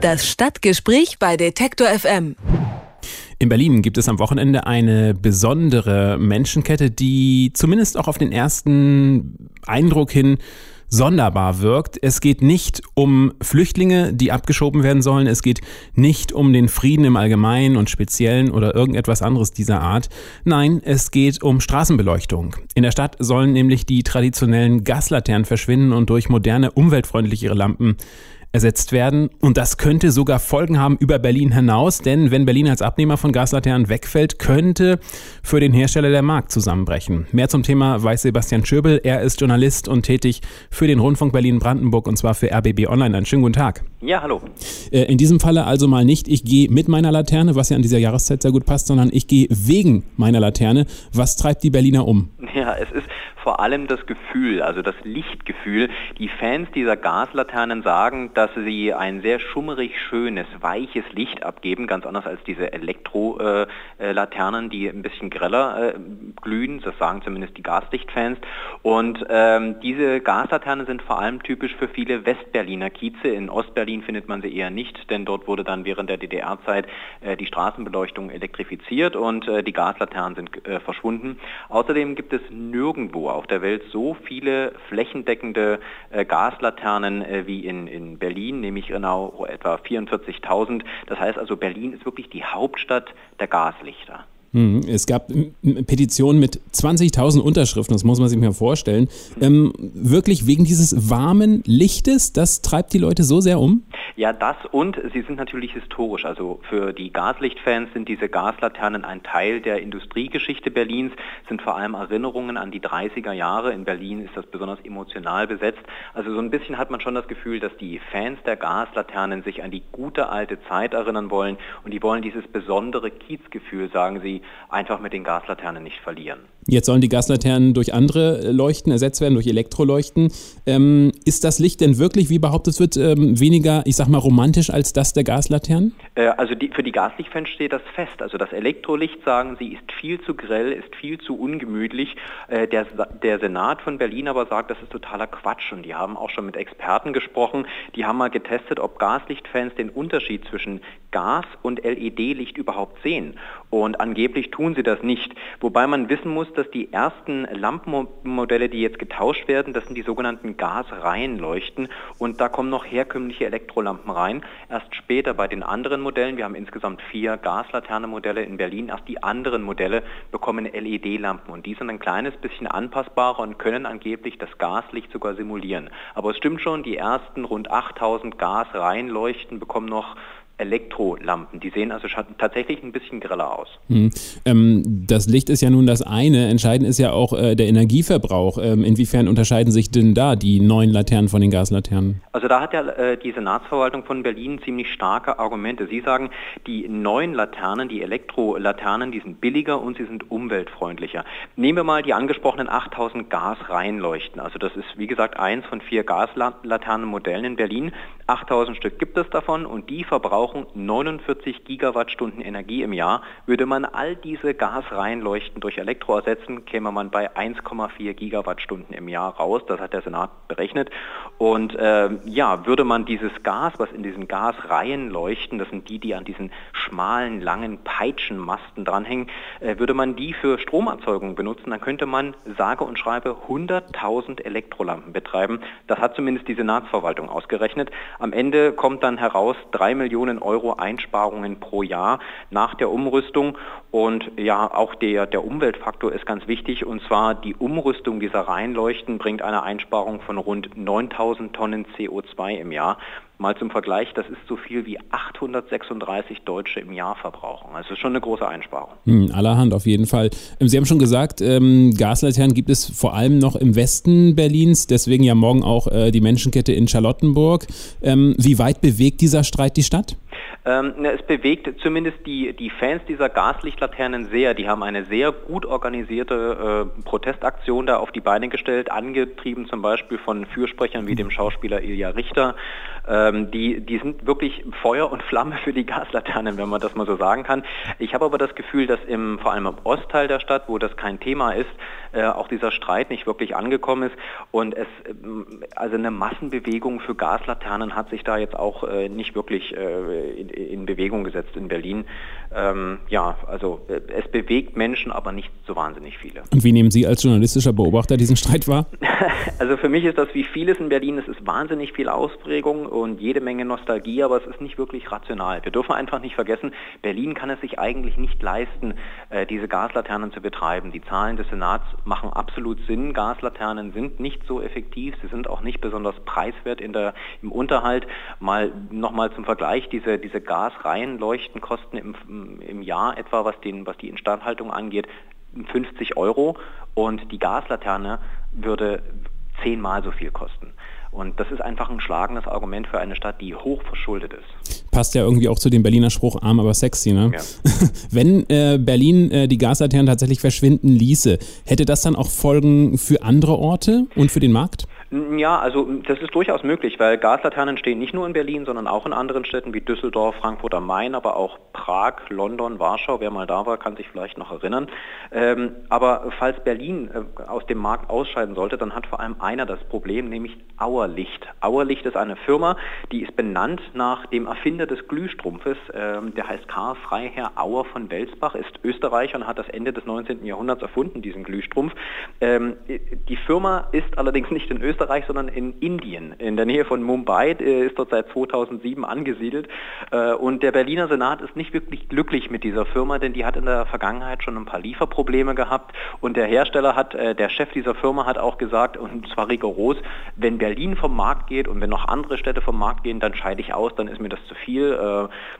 Das Stadtgespräch bei Detektor FM. In Berlin gibt es am Wochenende eine besondere Menschenkette, die zumindest auch auf den ersten Eindruck hin sonderbar wirkt. Es geht nicht um Flüchtlinge, die abgeschoben werden sollen. Es geht nicht um den Frieden im Allgemeinen und Speziellen oder irgendetwas anderes dieser Art. Nein, es geht um Straßenbeleuchtung. In der Stadt sollen nämlich die traditionellen Gaslaternen verschwinden und durch moderne, umweltfreundlichere Lampen ersetzt werden. Und das könnte sogar Folgen haben über Berlin hinaus, denn wenn Berlin als Abnehmer von Gaslaternen wegfällt, könnte für den Hersteller der Markt zusammenbrechen. Mehr zum Thema weiß Sebastian Schöbel. Er ist Journalist und tätig für den Rundfunk Berlin-Brandenburg und zwar für RBB Online. Einen schönen guten Tag. Ja, hallo. Äh, in diesem Falle also mal nicht, ich gehe mit meiner Laterne, was ja an dieser Jahreszeit sehr gut passt, sondern ich gehe wegen meiner Laterne. Was treibt die Berliner um? Ja, es ist vor allem das Gefühl, also das Lichtgefühl. Die Fans dieser Gaslaternen sagen, dass sie ein sehr schummerig schönes, weiches Licht abgeben, ganz anders als diese Elektrolaternen, die ein bisschen greller äh, glühen. Das sagen zumindest die Gaslichtfans. Und ähm, diese Gaslaternen sind vor allem typisch für viele Westberliner Kieze. In Ostberlin findet man sie eher nicht, denn dort wurde dann während der DDR-Zeit äh, die Straßenbeleuchtung elektrifiziert und äh, die Gaslaternen sind äh, verschwunden. Außerdem gibt es nirgendwo auf der Welt so viele flächendeckende äh, Gaslaternen äh, wie in, in Berlin, nämlich genau etwa 44.000. Das heißt also, Berlin ist wirklich die Hauptstadt der Gaslichter. Hm, es gab Petitionen mit 20.000 Unterschriften, das muss man sich mal vorstellen. Ähm, wirklich wegen dieses warmen Lichtes, das treibt die Leute so sehr um? Ja, das und sie sind natürlich historisch. Also für die Gaslichtfans sind diese Gaslaternen ein Teil der Industriegeschichte Berlins, sind vor allem Erinnerungen an die 30er Jahre. In Berlin ist das besonders emotional besetzt. Also so ein bisschen hat man schon das Gefühl, dass die Fans der Gaslaternen sich an die gute alte Zeit erinnern wollen und die wollen dieses besondere Kiezgefühl, sagen sie, einfach mit den Gaslaternen nicht verlieren. Jetzt sollen die Gaslaternen durch andere Leuchten ersetzt werden, durch Elektroleuchten. Ähm, ist das Licht denn wirklich, wie behauptet wird, ähm, weniger, ich sag mal, romantisch als das der Gaslaternen? Äh, also die, für die Gaslichtfans steht das fest. Also das Elektrolicht, sagen sie, ist viel zu grell, ist viel zu ungemütlich. Äh, der, der Senat von Berlin aber sagt, das ist totaler Quatsch. Und die haben auch schon mit Experten gesprochen. Die haben mal getestet, ob Gaslichtfans den Unterschied zwischen Gas- und LED-Licht überhaupt sehen. Und angeblich tun sie das nicht. Wobei man wissen muss, dass die ersten Lampenmodelle, die jetzt getauscht werden, das sind die sogenannten Gasreihenleuchten und da kommen noch herkömmliche Elektrolampen rein. Erst später bei den anderen Modellen, wir haben insgesamt vier Gaslaterne-Modelle in Berlin, erst die anderen Modelle bekommen LED-Lampen und die sind ein kleines bisschen anpassbarer und können angeblich das Gaslicht sogar simulieren. Aber es stimmt schon, die ersten rund 8000 Gasreihenleuchten bekommen noch Elektrolampen. Die sehen also tatsächlich ein bisschen greller aus. Hm. Ähm, das Licht ist ja nun das eine. Entscheidend ist ja auch äh, der Energieverbrauch. Ähm, inwiefern unterscheiden sich denn da die neuen Laternen von den Gaslaternen? Also da hat ja äh, die Senatsverwaltung von Berlin ziemlich starke Argumente. Sie sagen, die neuen Laternen, die Elektrolaternen, die sind billiger und sie sind umweltfreundlicher. Nehmen wir mal die angesprochenen 8000 Gasreihenleuchten. Also das ist wie gesagt eins von vier Gaslaternenmodellen in Berlin. 8000 Stück gibt es davon und die verbrauchen verbrauchen 49 Gigawattstunden Energie im Jahr. Würde man all diese Gasreihenleuchten durch Elektro ersetzen, käme man bei 1,4 Gigawattstunden im Jahr raus. Das hat der Senat berechnet. Und äh, ja, würde man dieses Gas, was in diesen Gasreihen leuchten, das sind die, die an diesen schmalen, langen Peitschenmasten dranhängen, äh, würde man die für Stromerzeugung benutzen, dann könnte man sage und schreibe 100.000 Elektrolampen betreiben. Das hat zumindest die Senatsverwaltung ausgerechnet. Am Ende kommt dann heraus, drei Millionen Millionen Euro Einsparungen pro Jahr nach der Umrüstung. Und ja, auch der, der Umweltfaktor ist ganz wichtig. Und zwar die Umrüstung dieser Reihenleuchten bringt eine Einsparung von rund 9000 Tonnen CO2 im Jahr. Mal zum Vergleich, das ist so viel wie 836 Deutsche im Jahr verbrauchen. Also schon eine große Einsparung. Hm, allerhand auf jeden Fall. Ähm, Sie haben schon gesagt, ähm, Gaslaternen gibt es vor allem noch im Westen Berlins, deswegen ja morgen auch äh, die Menschenkette in Charlottenburg. Ähm, wie weit bewegt dieser Streit die Stadt? Ähm, es bewegt zumindest die, die Fans dieser Gaslichtlaternen sehr. Die haben eine sehr gut organisierte äh, Protestaktion da auf die Beine gestellt, angetrieben zum Beispiel von Fürsprechern wie dem Schauspieler Ilja Richter. Ähm, die, die sind wirklich Feuer und Flamme für die Gaslaternen, wenn man das mal so sagen kann. Ich habe aber das Gefühl, dass im, vor allem im Ostteil der Stadt, wo das kein Thema ist, äh, auch dieser Streit nicht wirklich angekommen ist und es ähm, also eine Massenbewegung für Gaslaternen hat sich da jetzt auch äh, nicht wirklich äh, in, in, Bewegung gesetzt in Berlin. Ähm, ja, also äh, es bewegt Menschen, aber nicht so wahnsinnig viele. Und wie nehmen Sie als journalistischer Beobachter diesen Streit wahr? also für mich ist das wie vieles in Berlin, es ist wahnsinnig viel Ausprägung und jede Menge Nostalgie, aber es ist nicht wirklich rational. Wir dürfen einfach nicht vergessen, Berlin kann es sich eigentlich nicht leisten, äh, diese Gaslaternen zu betreiben. Die Zahlen des Senats machen absolut Sinn. Gaslaternen sind nicht so effektiv, sie sind auch nicht besonders preiswert in der, im Unterhalt. Mal nochmal zum Vergleich, diese, diese Gasreihenleuchten kosten im, im Jahr etwa, was, den, was die Instandhaltung angeht, 50 Euro und die Gaslaterne würde zehnmal so viel kosten. Und das ist einfach ein schlagendes Argument für eine Stadt, die hoch verschuldet ist. Passt ja irgendwie auch zu dem Berliner Spruch, arm aber sexy, ne? Ja. Wenn äh, Berlin äh, die Gaslaternen tatsächlich verschwinden ließe, hätte das dann auch Folgen für andere Orte und für den Markt? Ja, also das ist durchaus möglich, weil Gaslaternen stehen nicht nur in Berlin, sondern auch in anderen Städten wie Düsseldorf, Frankfurt am Main, aber auch Prag, London, Warschau. Wer mal da war, kann sich vielleicht noch erinnern. Ähm, aber falls Berlin äh, aus dem Markt ausscheiden sollte, dann hat vor allem einer das Problem, nämlich Auerlicht. Auerlicht ist eine Firma, die ist benannt nach dem Erfinder des Glühstrumpfes. Ähm, der heißt Karl Freiherr Auer von Welsbach, ist Österreicher und hat das Ende des 19. Jahrhunderts erfunden, diesen Glühstrumpf. Ähm, die Firma ist allerdings nicht in Österreich Österreich, sondern in Indien. In der Nähe von Mumbai äh, ist dort seit 2007 angesiedelt. Äh, und der Berliner Senat ist nicht wirklich glücklich mit dieser Firma, denn die hat in der Vergangenheit schon ein paar Lieferprobleme gehabt. Und der Hersteller hat, äh, der Chef dieser Firma hat auch gesagt, und zwar rigoros, wenn Berlin vom Markt geht und wenn noch andere Städte vom Markt gehen, dann scheide ich aus, dann ist mir das zu viel.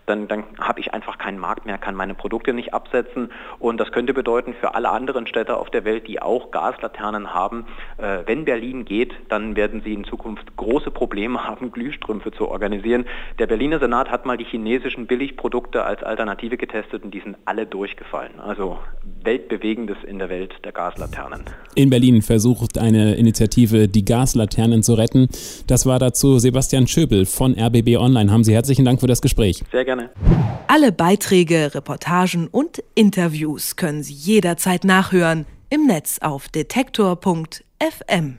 Dann, dann habe ich einfach keinen Markt mehr, kann meine Produkte nicht absetzen. Und das könnte bedeuten für alle anderen Städte auf der Welt, die auch Gaslaternen haben, wenn Berlin geht, dann werden sie in Zukunft große Probleme haben, Glühstrümpfe zu organisieren. Der Berliner Senat hat mal die chinesischen Billigprodukte als Alternative getestet und die sind alle durchgefallen. Also weltbewegendes in der Welt der Gaslaternen. In Berlin versucht eine Initiative, die Gaslaternen zu retten. Das war dazu Sebastian Schöbel von RBB Online. Haben Sie herzlichen Dank für das Gespräch. Sehr gerne. Alle Beiträge, Reportagen und Interviews können Sie jederzeit nachhören im Netz auf detektor.fm.